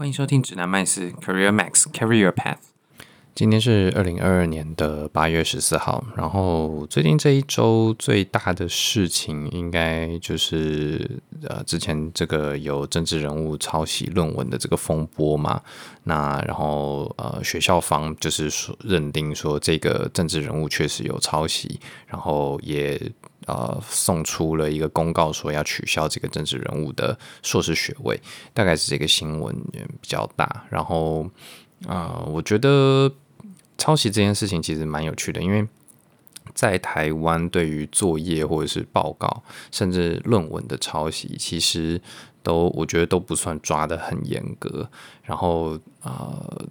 欢迎收听指南麦斯 Career Max Carry Your Path。今天是二零二二年的八月十四号，然后最近这一周最大的事情，应该就是呃，之前这个有政治人物抄袭论文的这个风波嘛。那然后呃，学校方就是说认定说这个政治人物确实有抄袭，然后也。呃，送出了一个公告，说要取消这个政治人物的硕士学位，大概是这个新闻比较大。然后，呃，我觉得抄袭这件事情其实蛮有趣的，因为在台湾，对于作业或者是报告，甚至论文的抄袭，其实都我觉得都不算抓得很严格。然后，呃。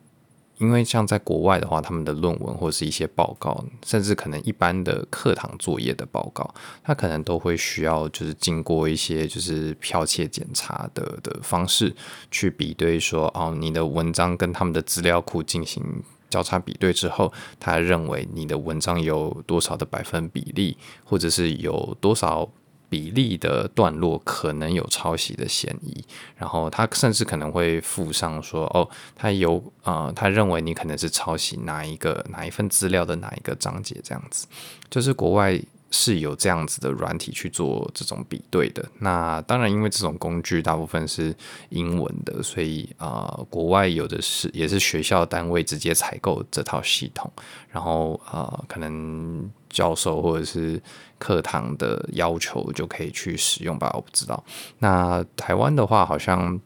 因为像在国外的话，他们的论文或者是一些报告，甚至可能一般的课堂作业的报告，它可能都会需要就是经过一些就是剽窃检查的的方式去比对说，说哦，你的文章跟他们的资料库进行交叉比对之后，他认为你的文章有多少的百分比例，或者是有多少。比例的段落可能有抄袭的嫌疑，然后他甚至可能会附上说：“哦，他有呃，他认为你可能是抄袭哪一个哪一份资料的哪一个章节，这样子，就是国外。”是有这样子的软体去做这种比对的。那当然，因为这种工具大部分是英文的，所以啊、国外有的是也是学校单位直接采购这套系统，然后啊、可能教授或者是课堂的要求就可以去使用吧，我不知道。那台湾的话，好像。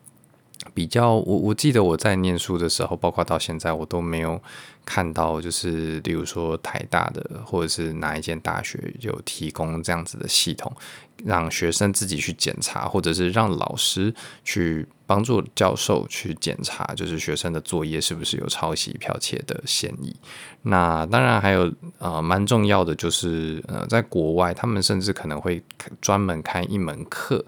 比较，我我记得我在念书的时候，包括到现在，我都没有看到，就是例如说台大的或者是哪一间大学有提供这样子的系统，让学生自己去检查，或者是让老师去帮助教授去检查，就是学生的作业是不是有抄袭剽窃的嫌疑。那当然还有呃蛮重要的就是呃在国外，他们甚至可能会专门开一门课。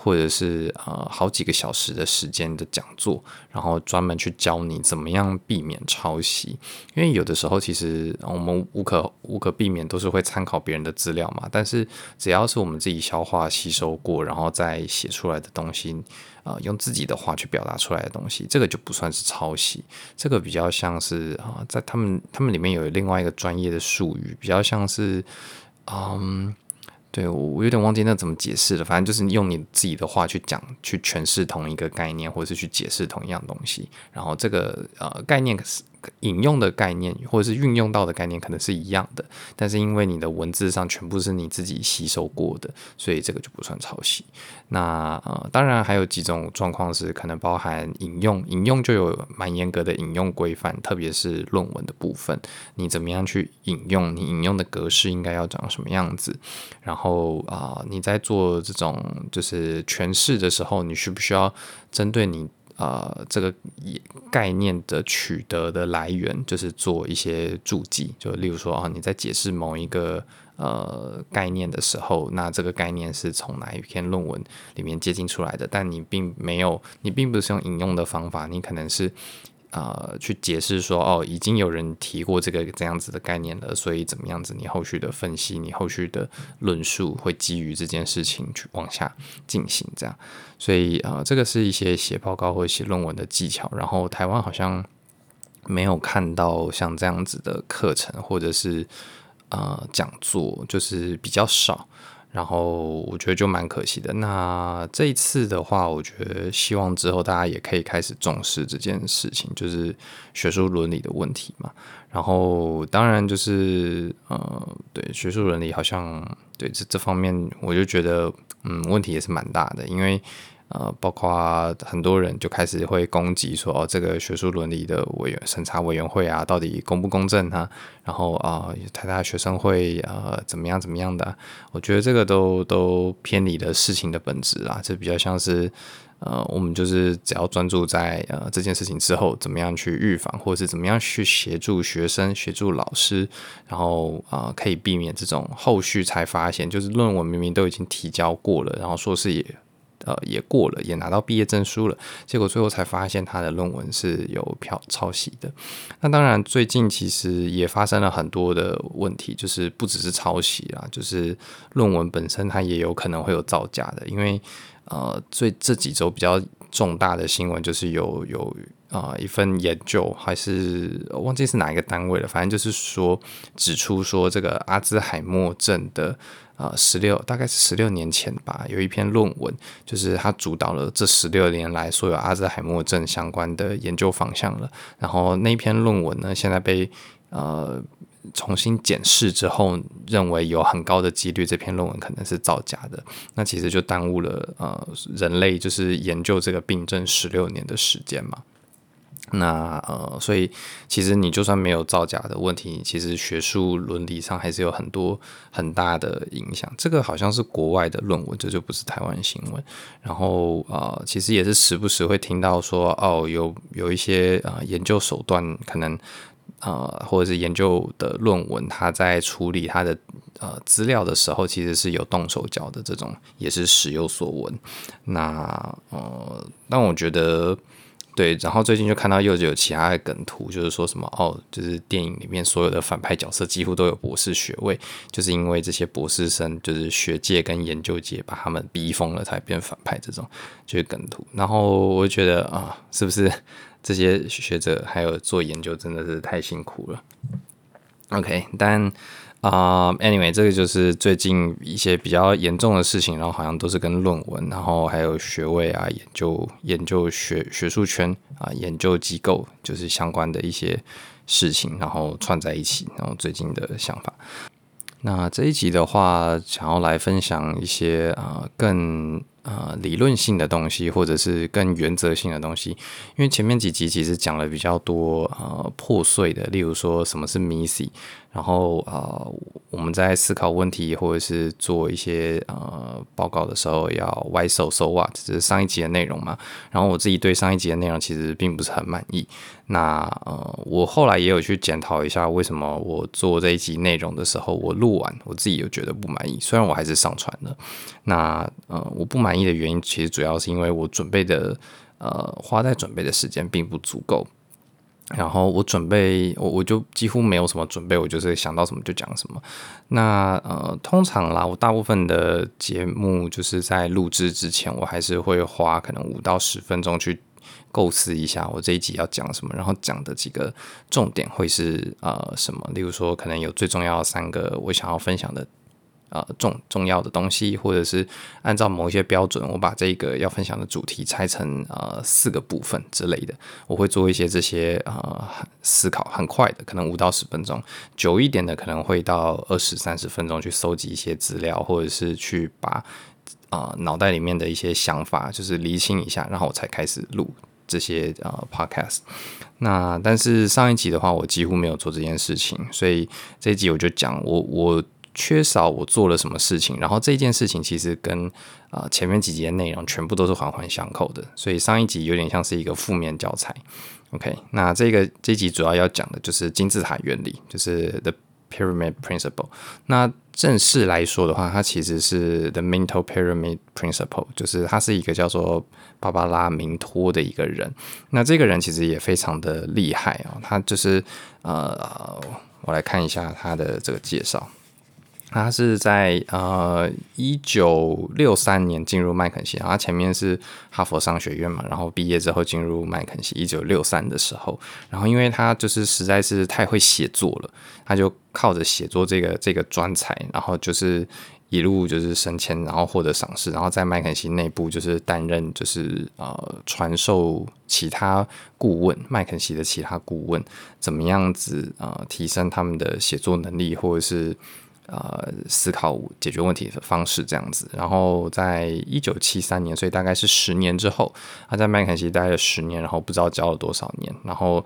或者是呃好几个小时的时间的讲座，然后专门去教你怎么样避免抄袭。因为有的时候其实我们无可无可避免都是会参考别人的资料嘛，但是只要是我们自己消化吸收过，然后再写出来的东西，呃，用自己的话去表达出来的东西，这个就不算是抄袭。这个比较像是啊、在他们他们里面有另外一个专业的术语，比较像是嗯。对，我我有点忘记那怎么解释了。反正就是用你自己的话去讲，去诠释同一个概念，或者是去解释同一样东西。然后这个呃概念是。引用的概念或者是运用到的概念可能是一样的，但是因为你的文字上全部是你自己吸收过的，所以这个就不算抄袭。那呃，当然还有几种状况是可能包含引用，引用就有蛮严格的引用规范，特别是论文的部分，你怎么样去引用，你引用的格式应该要长什么样子。然后啊、呃，你在做这种就是诠释的时候，你需不需要针对你？呃，这个概念的取得的来源，就是做一些注记，就例如说啊，你在解释某一个呃概念的时候，那这个概念是从哪一篇论文里面接近出来的，但你并没有，你并不是用引用的方法，你可能是。呃，去解释说哦，已经有人提过这个这样子的概念了，所以怎么样子？你后续的分析，你后续的论述会基于这件事情去往下进行，这样。所以呃，这个是一些写报告或写论文的技巧。然后台湾好像没有看到像这样子的课程或者是呃讲座，就是比较少。然后我觉得就蛮可惜的。那这一次的话，我觉得希望之后大家也可以开始重视这件事情，就是学术伦理的问题嘛。然后当然就是呃，对学术伦理好像对这这方面，我就觉得嗯，问题也是蛮大的，因为。呃，包括很多人就开始会攻击说，哦，这个学术伦理的委员审查委员会啊，到底公不公正啊？然后啊，呃，台大学生会呃怎么样怎么样的？我觉得这个都都偏离了事情的本质啊，这比较像是呃，我们就是只要专注在呃这件事情之后，怎么样去预防，或者是怎么样去协助学生、协助老师，然后啊，可以避免这种后续才发现，就是论文明明都已经提交过了，然后硕士也。呃，也过了，也拿到毕业证书了，结果最后才发现他的论文是有剽抄袭的。那当然，最近其实也发生了很多的问题，就是不只是抄袭啊，就是论文本身它也有可能会有造假的。因为呃，最这几周比较重大的新闻，就是有有啊、一份研究，还是忘记是哪一个单位了，反正就是说指出说这个阿兹海默症的啊十六大概是十六年前吧，有一篇论文，就是他主导了这十六年来所有阿兹海默症相关的研究方向了。然后那篇论文呢，现在被呃。重新检视之后，认为有很高的几率这篇论文可能是造假的，那其实就耽误了呃人类就是研究这个病症十六年的时间嘛。那呃，所以其实你就算没有造假的问题，其实学术伦理上还是有很多很大的影响。这个好像是国外的论文，这就不是台湾新闻。然后呃，其实也是时不时会听到说，哦，有有一些呃研究手段可能。呃，或者是研究的论文，他在处理他的呃资料的时候，其实是有动手脚的，这种也是时有所闻。那呃，但我觉得对，然后最近就看到又有其他的梗图，就是说什么哦，就是电影里面所有的反派角色几乎都有博士学位，就是因为这些博士生就是学界跟研究界把他们逼疯了，才变反派这种就是梗图。然后我觉得啊、是不是？这些学者还有做研究真的是太辛苦了。OK，但啊、，anyway，这个就是最近一些比较严重的事情，然后好像都是跟论文，然后还有学位啊、研究、研究学学术圈啊、研究机构，就是相关的一些事情，然后串在一起，然后最近的想法。那这一集的话，想要来分享一些啊、更。呃，理论性的东西，或者是更原则性的东西，因为前面几集其实讲了比较多呃破碎的，例如说什么是 MIS-C，然后呃我们在思考问题或者是做一些呃报告的时候要 Why so so what，这是上一集的内容嘛。然后我自己对上一集的内容其实并不是很满意。那呃我后来也有去检讨一下，为什么我做这一集内容的时候，我录完我自己又觉得不满意，虽然我还是上传了。那呃我不满意。的原因其实主要是因为我准备的呃花在准备的时间并不足够，然后我准备我我就几乎没有什么准备，我就是想到什么就讲什么。那呃通常啦，我大部分的节目就是在录制之前，我还是会花可能五到十分钟去构思一下我这一集要讲什么，然后讲的几个重点会是呃什么，例如说可能有最重要的三个我想要分享的。呃，重重要的东西，或者是按照某一些标准，我把这个要分享的主题拆成呃四个部分之类的，我会做一些这些呃思考，很快的，可能五到十分钟，久一点的可能会到二十三十分钟去搜集一些资料，或者是去把呃脑袋里面的一些想法就是厘清一下，然后我才开始录这些呃 podcast。那但是上一集的话，我几乎没有做这件事情，所以这一集我就讲我我。缺少我做了什么事情，然后这件事情其实跟啊、前面几集的内容全部都是环环相扣的，所以上一集有点像是一个负面教材。OK，那这个这集主要要讲的就是金字塔原理，就是 The Pyramid Principle。那正式来说的话，它其实是 The Mental Pyramid Principle，就是他是一个叫做芭芭拉明托的一个人。那这个人其实也非常的厉害啊、哦，他就是呃，我来看一下他的这个介绍。他是在呃一九六三年进入麦肯锡，然后前面是哈佛商学院嘛，然后毕业之后进入麦肯锡，一九六三的时候，然后因为他就是实在是太会写作了，他就靠着写作这个这个专才，然后就是一路就是升迁，然后获得赏识，然后在麦肯锡内部就是担任就是呃传授其他顾问，麦肯锡的其他顾问怎么样子呃提升他们的写作能力，或者是。呃，思考解决问题的方式这样子，然后在一九七三年，所以大概是十年之后，他在麦肯锡待了十年，然后不知道教了多少年，然后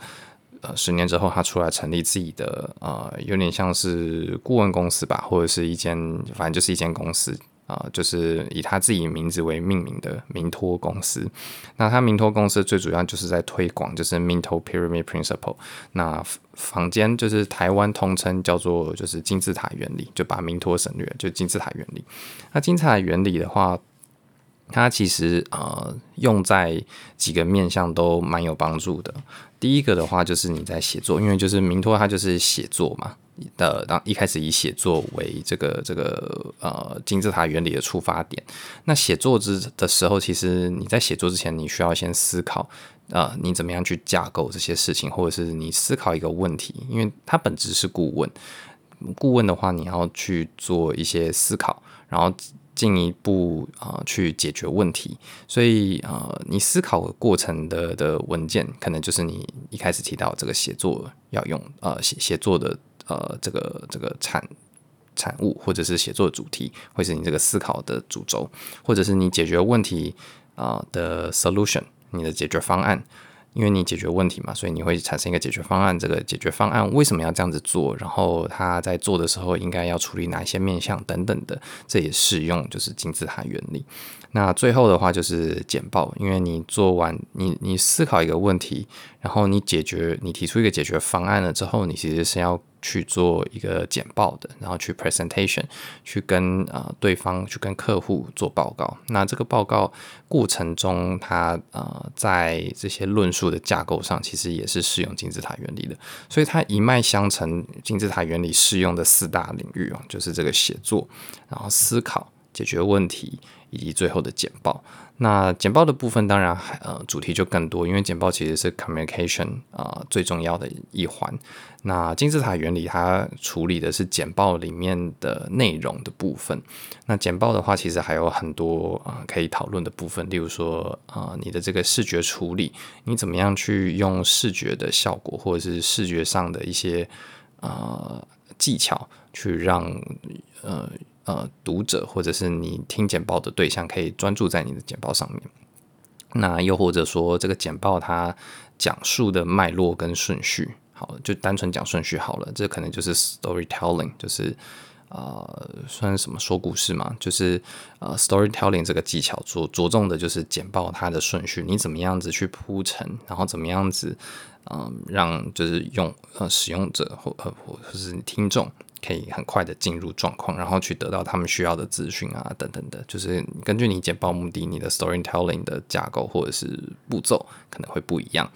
呃，十年之后他出来成立自己的呃，有点像是顾问公司吧，或者是一间，反正就是一间公司。啊、就是以他自己名字为命名的明托公司。那他明托公司最主要就是在推广，就是 Mental Pyramid Principle。那坊间就是台湾通称叫做就是金字塔原理，就把明托省略，就金字塔原理。那金字塔原理的话，它其实呃用在几个面向都蛮有帮助的。第一个的话就是你在写作，因为就是明托它就是写作嘛的，当一开始以写作为这个这个呃金字塔原理的出发点。那写作之的时候，其实你在写作之前，你需要先思考，呃，你怎么样去架构这些事情，或者是你思考一个问题，因为它本质是顾问。顾问的话，你要去做一些思考，然后。进一步啊、呃，去解决问题，所以啊、呃，你思考过程的的文件，可能就是你一开始提到这个写作要用呃写写作的呃这个这个产产物，或者是写作主题，会是你这个思考的主轴，或者是你解决问题啊、的 solution，你的解决方案。因为你解决问题嘛，所以你会产生一个解决方案。这个解决方案为什么要这样子做？然后他在做的时候应该要处理哪一些面向等等的，这也适用就是金字塔原理。那最后的话就是简报，因为你做完你你思考一个问题，然后你解决你提出一个解决方案了之后，你其实是要去做一个简报的，然后去 presentation，去跟呃对方去跟客户做报告。那这个报告过程中，它呃在这些论述的架构上，其实也是适用金字塔原理的。所以它一脉相承，金字塔原理适用的四大领域哦，就是这个写作，然后思考。解决问题以及最后的简报。那简报的部分当然呃主题就更多，因为简报其实是 communication 啊、最重要的一环。那金字塔原理它处理的是简报里面的内容的部分。那简报的话，其实还有很多啊、可以讨论的部分，例如说啊、你的这个视觉处理，你怎么样去用视觉的效果或者是视觉上的一些啊、技巧去让呃。呃，读者或者是你听简报的对象可以专注在你的简报上面。那又或者说，这个简报它讲述的脉络跟顺序，好，就单纯讲顺序好了。这可能就是 storytelling，就是呃，算什么说故事嘛？就是呃，storytelling 这个技巧着着重的就是简报它的顺序，你怎么样子去铺陈，然后怎么样子嗯、让就是用呃使用者或呃或者是听众。可以很快的进入状况，然后去得到他们需要的资讯啊，等等的，就是根据你简报目的，你的 storytelling 的架构或者是步骤可能会不一样。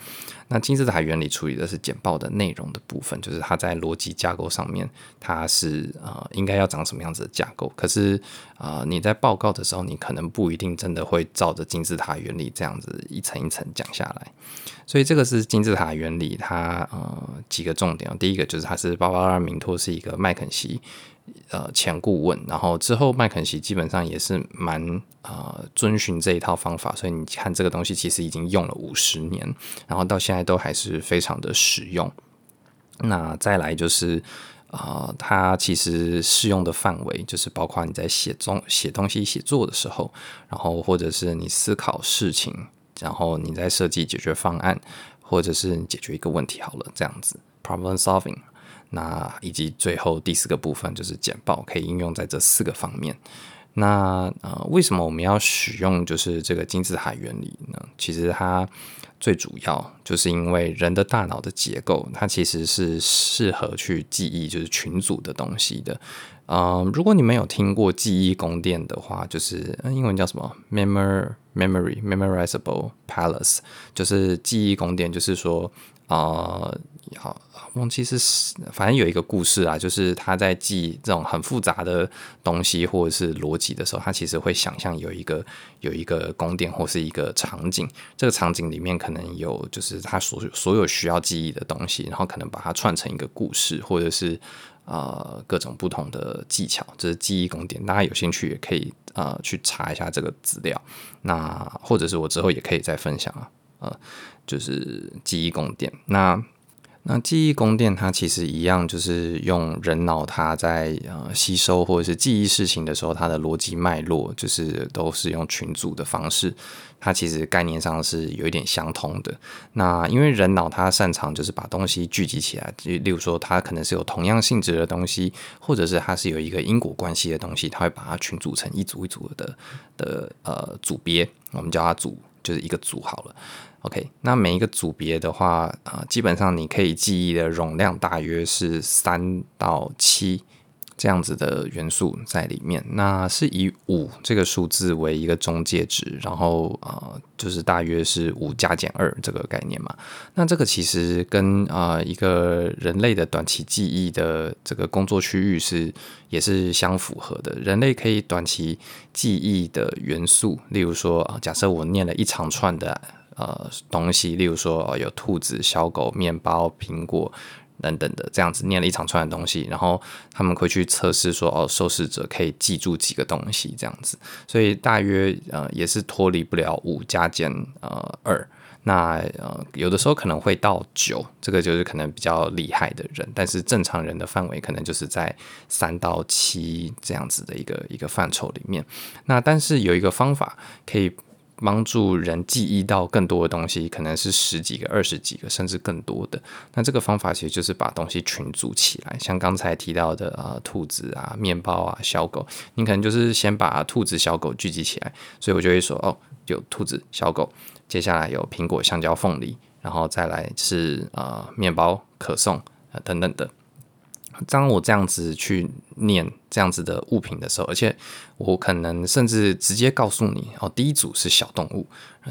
那金字塔原理处理的是简报的内容的部分，就是它在逻辑架构上面，它是呃应该要长什么样子的架构。可是啊、你在报告的时候，你可能不一定真的会照着金字塔原理这样子一层一层讲下来。所以这个是金字塔原理，它呃几个重点。第一个就是它是巴巴拉·明托是一个麦肯锡。呃，前顾问，然后之后麦肯锡基本上也是蛮呃遵循这一套方法，所以你看这个东西其实已经用了五十年，然后到现在都还是非常的实用。那再来就是啊、呃，它其实适用的范围就是包括你在写中写东西写作的时候，然后或者是你思考事情，然后你在设计解决方案，或者是你解决一个问题好了，这样子 problem solving。那以及最后第四个部分就是简报，可以应用在这四个方面。那呃，为什么我们要使用就是这个金字塔原理呢？其实它最主要就是因为人的大脑的结构，它其实是适合去记忆就是群组的东西的。嗯、如果你没有听过记忆宫殿的话，就是英文叫什么？Memory, Memory Memorizable Palace，就是记忆宫殿，就是说。啊、好，忘记是，反正有一个故事啊，就是他在记这种很复杂的东西或者是逻辑的时候，他其实会想象有一个有一个宫殿或是一个场景，这个场景里面可能有就是他所所有需要记忆的东西，然后可能把它串成一个故事，或者是呃各种不同的技巧，这是记忆宫殿。大家有兴趣也可以呃去查一下这个资料，那或者是我之后也可以再分享啊，呃。就是记忆宫殿，那那记忆宫殿它其实一样，就是用人脑它在呃吸收或者是记忆事情的时候，它的逻辑脉络就是都是用群组的方式，它其实概念上是有一点相通的。那因为人脑它擅长就是把东西聚集起来，就例如说它可能是有同样性质的东西，或者是它是有一个因果关系的东西，它会把它群组成一组一组的的呃组别，我们叫它组，就是一个组好了。OK，那每一个组别的话，啊、基本上你可以记忆的容量大约是三到七这样子的元素在里面，那是以五这个数字为一个中介值，然后呃，就是大约是五加减二这个概念嘛。那这个其实跟啊、一个人类的短期记忆的这个工作区域是也是相符合的。人类可以短期记忆的元素，例如说啊，假设我念了一长串的呃东西，例如说、呃、有兔子、小狗、面包、苹果。等等的这样子念了一长串的东西，然后他们会去测试说，哦，受试者可以记住几个东西这样子，所以大约呃也是脱离不了五加减呃二，那呃有的时候可能会到九，这个就是可能比较厉害的人，但是正常人的范围可能就是在三到七这样子的一个一个范畴里面，那但是有一个方法可以。帮助人记忆到更多的东西，可能是十几个、二十几个，甚至更多的。那这个方法其实就是把东西群组起来，像刚才提到的啊，兔子啊、面包啊、小狗，你可能就是先把兔子、小狗聚集起来，所以我就会说哦，有兔子、小狗，接下来有苹果、香蕉、凤梨，然后再来是啊，面包、可颂啊等等的。当我这样子去念这样子的物品的时候，而且我可能甚至直接告诉你哦，第一组是小动物，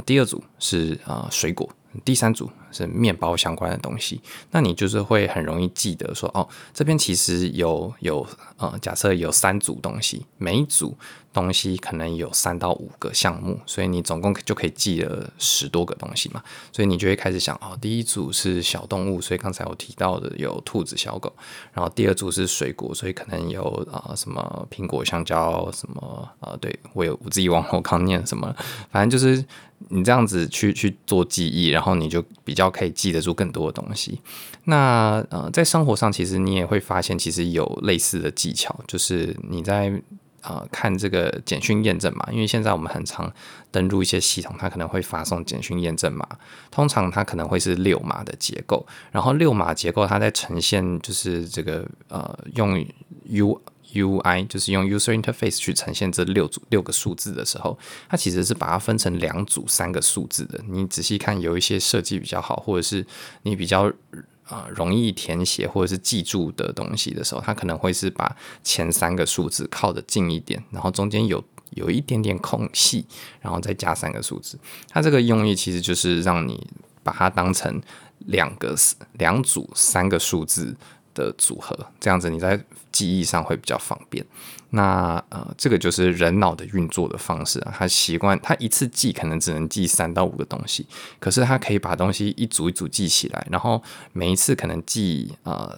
第二组是啊水果，第三组是面包相关的东西，那你就是会很容易记得说哦，这边其实有有呃，假设有三组东西，每一组。东西可能有三到五个项目，所以你总共就可以记了十多个东西嘛。所以你就会开始想，哦，第一组是小动物，所以刚才我提到的有兔子、小狗。然后第二组是水果，所以可能有啊、什么苹果、香蕉什么啊、对，我有我自己忘了我刚念什么，反正就是你这样子去去做记忆，然后你就比较可以记得住更多的东西。那呃，在生活上其实你也会发现，其实有类似的技巧，就是你在。啊、呃，看这个简讯验证码，因为现在我们很常登录一些系统，它可能会发送简讯验证码，通常它可能会是六码的结构，然后六码结构它在呈现就是这个呃用 U U I 就是用 User Interface 去呈现这六组六个数字的时候，它其实是把它分成两组三个数字的。你仔细看，有一些设计比较好，或者是你比较。啊、呃，容易填写或者是记住的东西的时候，它可能会是把前三个数字靠得近一点，然后中间有有一点点空隙，然后再加三个数字。它这个用意其实就是让你把它当成两个两组三个数字的组合，这样子你在记忆上会比较方便。那呃，这个就是人脑的运作的方式啊。他习惯他一次记可能只能记三到五个东西，可是他可以把东西一组一组记起来，然后每一次可能记呃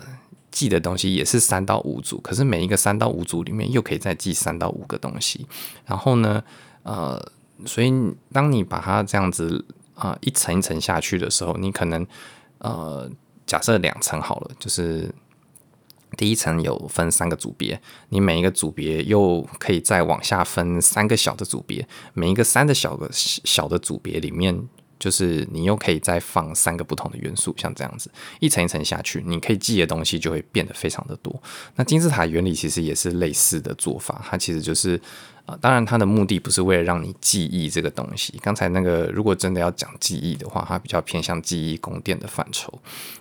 记的东西也是三到五组，可是每一个三到五组里面又可以再记三到五个东西。然后呢，呃，所以当你把它这样子啊、一层一层下去的时候，你可能呃假设两层好了，就是。第一层有分三个组别，你每一个组别又可以再往下分三个小的组别，每一个三的小的小的组别里面，就是你又可以再放三个不同的元素，像这样子一层一层下去，你可以记的东西就会变得非常的多。那金字塔原理其实也是类似的做法，它其实就是。啊，当然，它的目的不是为了让你记忆这个东西。刚才那个，如果真的要讲记忆的话，它比较偏向记忆宫殿的范畴。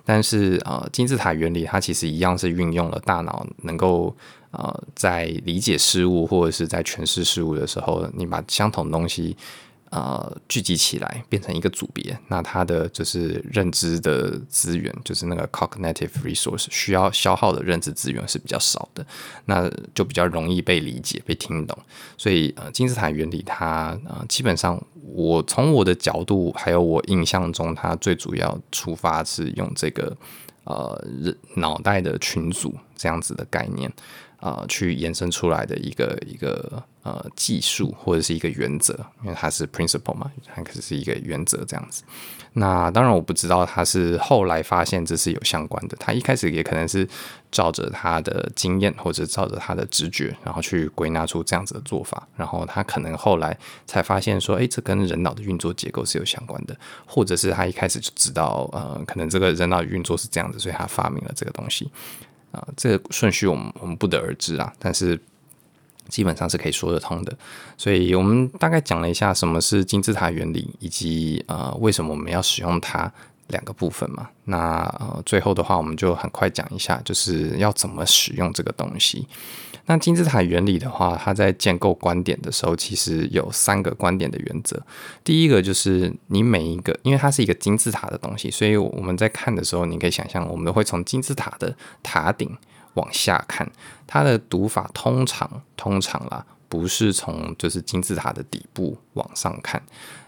但是啊，金字塔原理它其实一样是运用了大脑能够呃，在理解事物或者是在诠释事物的时候，你把相同东西。呃，聚集起来变成一个组别，那它的就是认知的资源，就是那个 cognitive resource 需要消耗的认知资源是比较少的，那就比较容易被理解、被听懂。所以，呃，金字塔原理它呃，基本上我从我的角度还有我印象中，它最主要出发是用这个呃脑袋的群组这样子的概念。呃，去延伸出来的一个一个呃技术或者是一个原则，因为它是 principle 嘛，它可是一个原则这样子。那当然我不知道他是后来发现这是有相关的，他一开始也可能是照着他的经验或者照着他的直觉，然后去归纳出这样子的做法。然后他可能后来才发现说，诶，这跟人脑的运作结构是有相关的，或者是他一开始就知道，呃，可能这个人脑运作是这样子，所以他发明了这个东西。啊，这个顺序我们我们不得而知啊，但是基本上是可以说得通的。所以我们大概讲了一下什么是金字塔原理，以及呃为什么我们要使用它两个部分嘛。那呃，最后的话，我们就很快讲一下，就是要怎么使用这个东西。那金字塔原理的话，它在建构观点的时候，其实有三个观点的原则。第一个就是你每一个，因为它是一个金字塔的东西，所以我们在看的时候，你可以想象，我们会从金字塔的塔顶往下看。它的读法通常通常啦，不是从就是金字塔的底部往上看。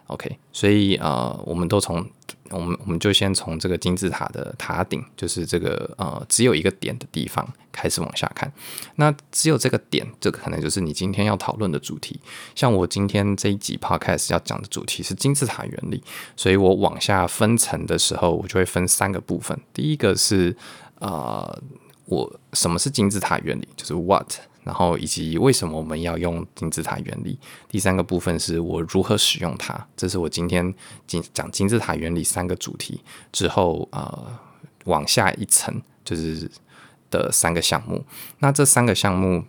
OK，所以呃，我们都从。我们我们就先从这个金字塔的塔顶，就是这个呃只有一个点的地方开始往下看。那只有这个点，这个可能就是你今天要讨论的主题。像我今天这一集 Podcast 要讲的主题是金字塔原理，所以我往下分层的时候，我就会分三个部分。第一个是呃，我什么是金字塔原理，就是 What。然后以及为什么我们要用金字塔原理？第三个部分是我如何使用它。这是我今天讲讲金字塔原理三个主题之后，呃，往下一层就是的三个项目。那这三个项目，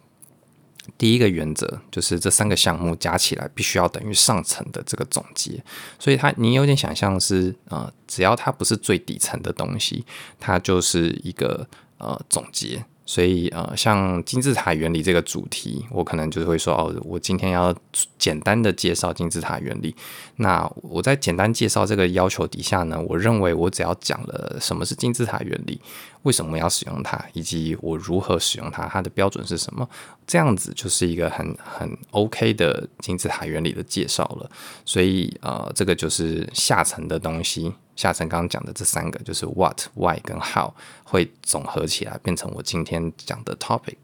第一个原则就是这三个项目加起来必须要等于上层的这个总结。所以它你有点想象是，呃，只要它不是最底层的东西，它就是一个呃总结。所以呃，像金字塔原理这个主题，我可能就是会说哦，我今天要简单的介绍金字塔原理。那我在简单介绍这个要求底下呢，我认为我只要讲了什么是金字塔原理，为什么要使用它，以及我如何使用它，它的标准是什么，这样子就是一个很很 OK 的金字塔原理的介绍了。所以呃，这个就是下层的东西。下层刚刚讲的这三个就是 what、why 跟 how 会总合起来变成我今天讲的 topic。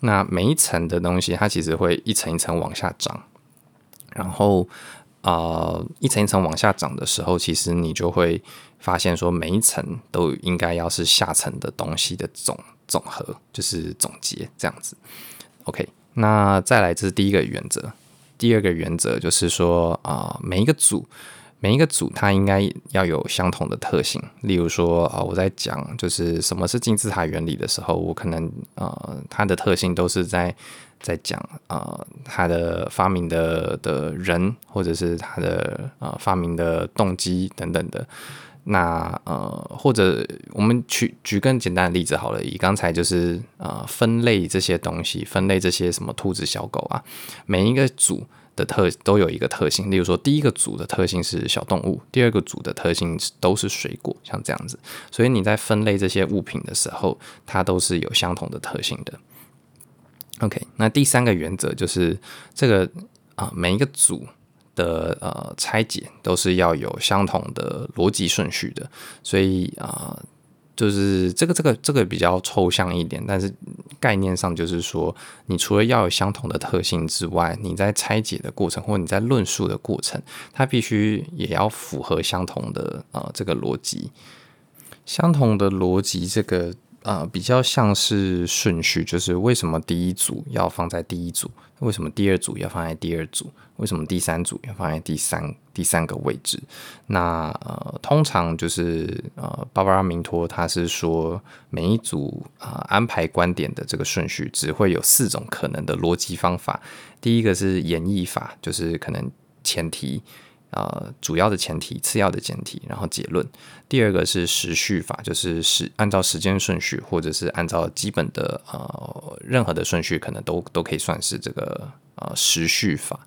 那每一层的东西它其实会一层一层往下涨，然后呃一层一层往下涨的时候，其实你就会发现说每一层都应该要是下层的东西的总总和，就是总结这样子。OK，那再来这是第一个原则，第二个原则就是说啊、每一个组。每一个组它应该要有相同的特性，例如说啊，我在讲就是什么是金字塔原理的时候，我可能呃它的特性都是在在讲呃它的发明的的人或者是它的呃发明的动机等等的。那呃或者我们举举更简单的例子好了，以刚才就是呃分类这些东西，分类这些什么兔子小狗啊，每一个组。的特都有一个特性，例如说，第一个组的特性是小动物，第二个组的特性都是水果，像这样子。所以你在分类这些物品的时候，它都是有相同的特性的。OK，那第三个原则就是这个啊、每一个组的呃拆解都是要有相同的逻辑顺序的。所以啊。就是这个这个这个比较抽象一点，但是概念上就是说，你除了要有相同的特性之外，你在拆解的过程或你在论述的过程，它必须也要符合相同的啊这个逻辑，相同的逻辑这个。呃，比较像是顺序，就是为什么第一组要放在第一组？为什么第二组要放在第二组？为什么第三组要放在第三第三个位置？那呃，通常就是呃，芭芭拉明托他是说，每一组啊、安排观点的这个顺序只会有四种可能的逻辑方法。第一个是演绎法，就是可能前提。呃，主要的前提、次要的前提，然后结论。第二个是时序法，就是时按照时间顺序，或者是按照基本的呃任何的顺序，可能都都可以算是这个呃时序法。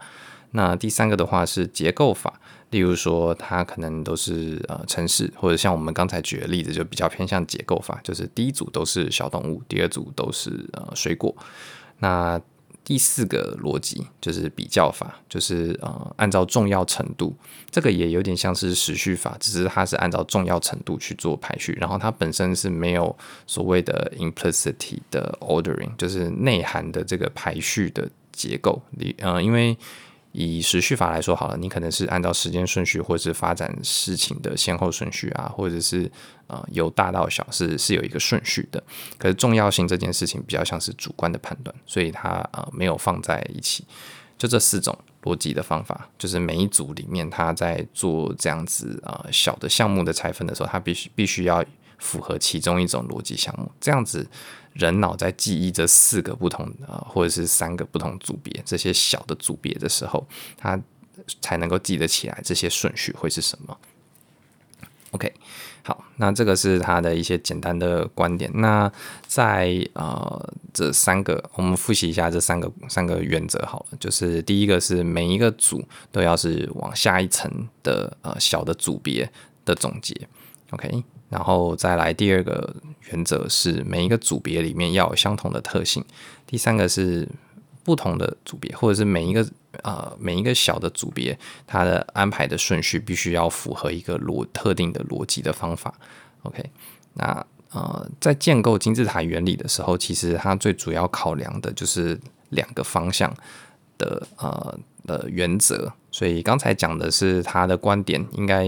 那第三个的话是结构法，例如说它可能都是呃城市，或者像我们刚才举的例子，就比较偏向结构法，就是第一组都是小动物，第二组都是呃水果。那第四个逻辑就是比较法，就是呃按照重要程度，这个也有点像是时序法，只是它是按照重要程度去做排序，然后它本身是没有所谓的 implicit 的 ordering，就是内涵的这个排序的结构。你呃因为。以时序法来说好了，你可能是按照时间顺序，或者是发展事情的先后顺序啊，或者是呃由大到小是是有一个顺序的。可是重要性这件事情比较像是主观的判断，所以它呃没有放在一起。就这四种逻辑的方法，就是每一组里面他在做这样子呃小的项目的拆分的时候，他必须必须要符合其中一种逻辑项目，这样子。人脑在记忆这四个不同啊，或者是三个不同组别这些小的组别的时候，它才能够记得起来这些顺序会是什么。OK，好，那这个是他的一些简单的观点。那在呃这三个，我们复习一下这三个三个原则好了。就是第一个是每一个组都要是往下一层的呃小的组别的总结，OK。然后再来第二个原则是每一个组别里面要有相同的特性。第三个是不同的组别，或者是每一个。呃，每一个小的组别，它的安排的顺序必须要符合一个逻特定的逻辑的方法。OK，那呃，在建构金字塔原理的时候，其实它最主要考量的就是两个方向的呃的原则。所以刚才讲的是他的观点，应该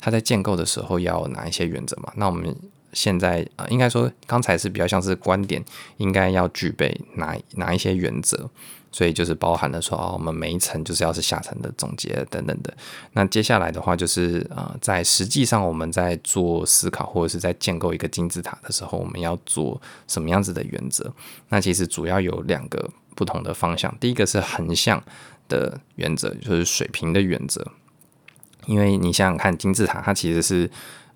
他在建构的时候要哪一些原则嘛？那我们现在呃，应该说刚才是比较像是观点，应该要具备哪哪一些原则？所以就是包含了说啊，我们每一层就是要是下层的总结等等的。那接下来的话就是呃，在实际上我们在做思考或者是在建构一个金字塔的时候，我们要做什么样子的原则？那其实主要有两个不同的方向。第一个是横向的原则，就是水平的原则。因为你想想看，金字塔它其实是。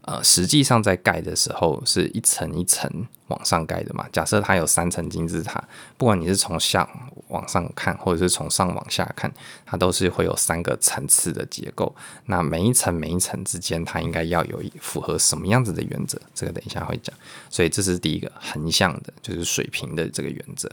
呃，实际上在盖的时候是一层一层往上盖的嘛。假设它有三层金字塔，不管你是从下往上看，或者是从上往下看，它都是会有三个层次的结构。那每一层每一层之间，它应该要有符合什么样子的原则？这个等一下会讲。所以这是第一个横向的，就是水平的这个原则。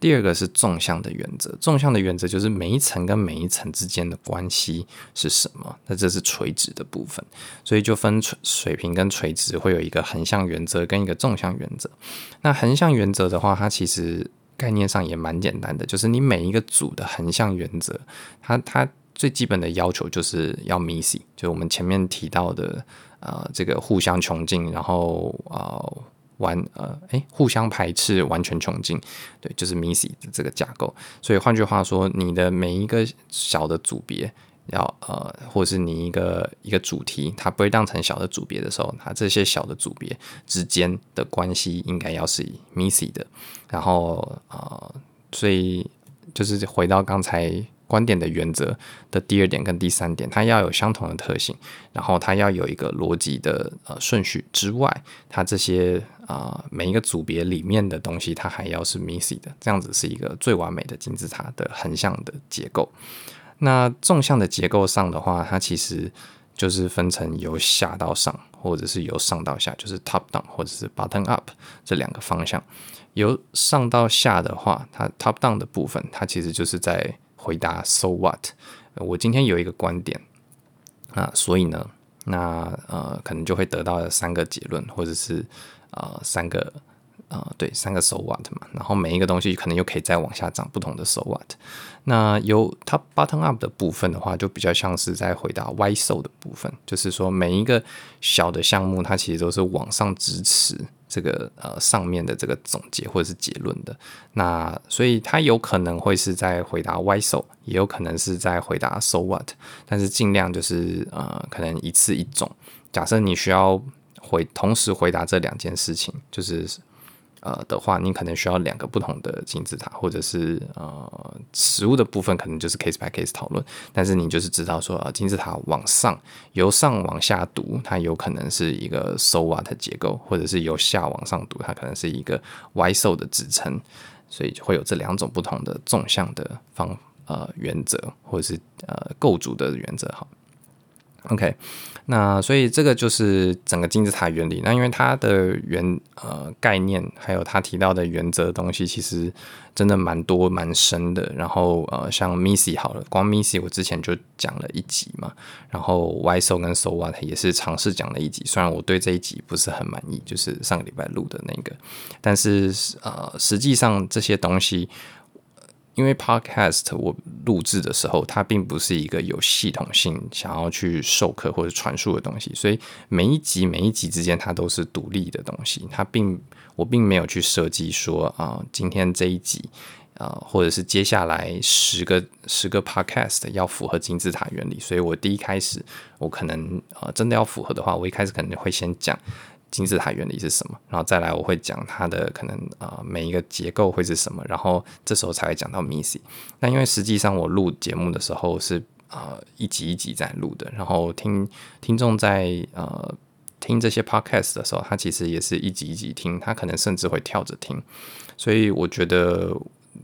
第二个是纵向的原则，纵向的原则就是每一层跟每一层之间的关系是什么？那这是垂直的部分，所以就分水平跟垂直，会有一个横向原则跟一个纵向原则。那横向原则的话，它其实概念上也蛮简单的，就是你每一个组的横向原则，它它最基本的要求就是要 MISI，就我们前面提到的呃这个互相穷尽，然后呃。完呃，诶，互相排斥，完全穷尽，对，就是 MISI 的这个架构。所以换句话说，你的每一个小的组别要呃，或是你一个一个主题，它不会当成小的组别的时候，它这些小的组别之间的关系应该要是 MISI 的。然后呃，所以就是回到刚才。观点的原则的第二点跟第三点，它要有相同的特性，然后它要有一个逻辑的呃顺序之外，它这些啊、每一个组别里面的东西，它还要是 MISI 的，这样子是一个最完美的金字塔的横向的结构。那纵向的结构上的话，它其实就是分成由下到上，或者是由上到下，就是 top down 或者是 bottom up 这两个方向。由上到下的话，它 top down 的部分，它其实就是在回答 So what？我今天有一个观点啊，所以呢，那呃，可能就会得到三个结论，或者是呃三个呃对三个 So what 嘛，然后每一个东西可能又可以再往下长不同的 So what。那由它 bottom up 的部分的话，就比较像是在回答 Why so 的部分，就是说每一个小的项目，它其实都是往上支持。这个呃上面的这个总结或者是结论的，那所以它有可能会是在回答 why so，也有可能是在回答 so what，但是尽量就是呃可能一次一种。假设你需要回同时回答这两件事情，就是。呃的话，你可能需要两个不同的金字塔，或者是呃实物的部分，可能就是 case by case 讨论。但是你就是知道说，呃，金字塔往上由上往下读，它有可能是一个 so what 的结构，或者是由下往上读，它可能是一个 why so 的支撑。所以就会有这两种不同的纵向的方呃原则，或者是呃构筑的原则。好，OK。那所以这个就是整个金字塔原理。那因为它的原呃概念，还有他提到的原则东西，其实真的蛮多蛮深的。然后呃，像 MISI 好了，光 MISI 我之前就讲了一集嘛。然后 Yso 跟 So What 也是尝试讲了一集，虽然我对这一集不是很满意，就是上个礼拜录的那个。但是呃，实际上这些东西。因为 Podcast 我录制的时候，它并不是一个有系统性想要去授课或者传输的东西，所以每一集每一集之间它都是独立的东西。它并我并没有去设计说啊、今天这一集啊、或者是接下来十个十个 Podcast 要符合金字塔原理。所以我第一开始我可能呃真的要符合的话，我一开始可能会先讲。金字塔原理是什么？然后再来我会讲它的可能啊、每一个结构会是什么，然后这时候才会讲到 MISI。那因为实际上我录节目的时候是啊、一集一集在录的，然后听听众在呃听这些 podcast 的时候，他其实也是一集一集听，他可能甚至会跳着听。所以我觉得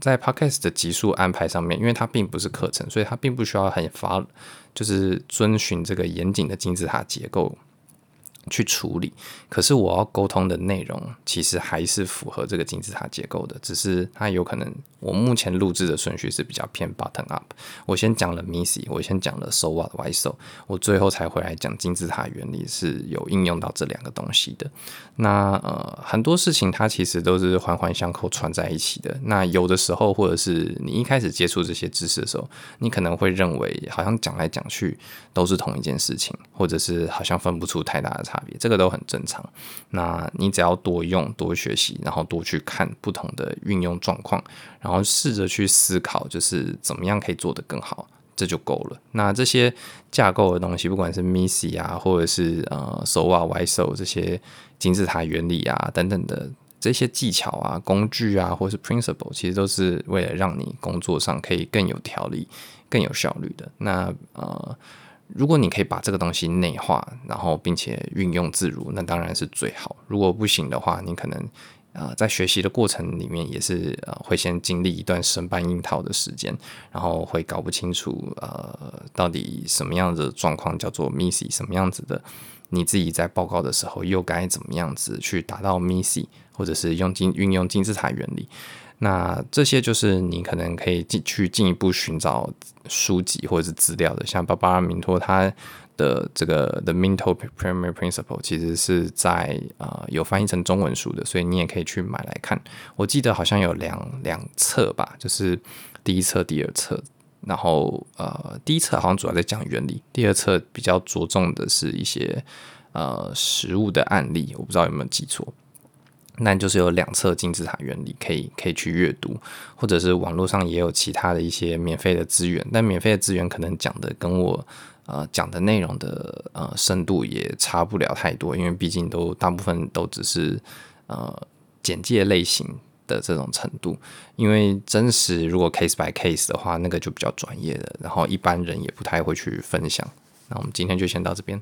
在 podcast 的集数安排上面，因为它并不是课程，所以它并不需要很发，就是遵循这个严谨的金字塔结构。去处理，可是我要沟通的内容其实还是符合这个金字塔结构的，只是它有可能我目前录制的顺序是比较偏 button up。我先讲了 missy，我先讲了 So What Why So，我最后才回来讲金字塔原理是有应用到这两个东西的。那呃很多事情它其实都是环环相扣串在一起的。那有的时候或者是你一开始接触这些知识的时候，你可能会认为好像讲来讲去都是同一件事情，或者是好像分不出太大的差。这个都很正常。那你只要多用、多学习，然后多去看不同的运用状况，然后试着去思考，就是怎么样可以做得更好，这就够了。那这些架构的东西，不管是 MISY 啊，或者是呃 So What Why So 这些金字塔原理啊等等的这些技巧啊、工具啊，或者是 Principle，其实都是为了让你工作上可以更有条理、更有效率的。那呃。如果你可以把这个东西内化，然后并且运用自如，那当然是最好。如果不行的话，你可能呃在学习的过程里面也是呃会先经历一段生搬硬套的时间，然后会搞不清楚呃到底什么样的状况叫做 missy，什么样子的你自己在报告的时候又该怎么样子去达到 missy，或者是用金运用金字塔原理。那这些就是你可能可以进去进一步寻找书籍或者是资料的，像巴巴拉明托他的这个 The Minto Primary Principle 其实是在呃有翻译成中文书的，所以你也可以去买来看。我记得好像有两两册吧，就是第一册、第二册，然后呃第一册好像主要在讲原理，第二册比较着重的是一些呃实物的案例，我不知道有没有记错。那就是有两侧金字塔原理可以可以去阅读，或者是网络上也有其他的一些免费的资源，但免费的资源可能讲的跟我呃讲的内容的呃深度也差不了太多，因为毕竟都大部分都只是呃简介类型的这种程度，因为真实如果 case by case 的话，那个就比较专业的，然后一般人也不太会去分享。那我们今天就先到这边。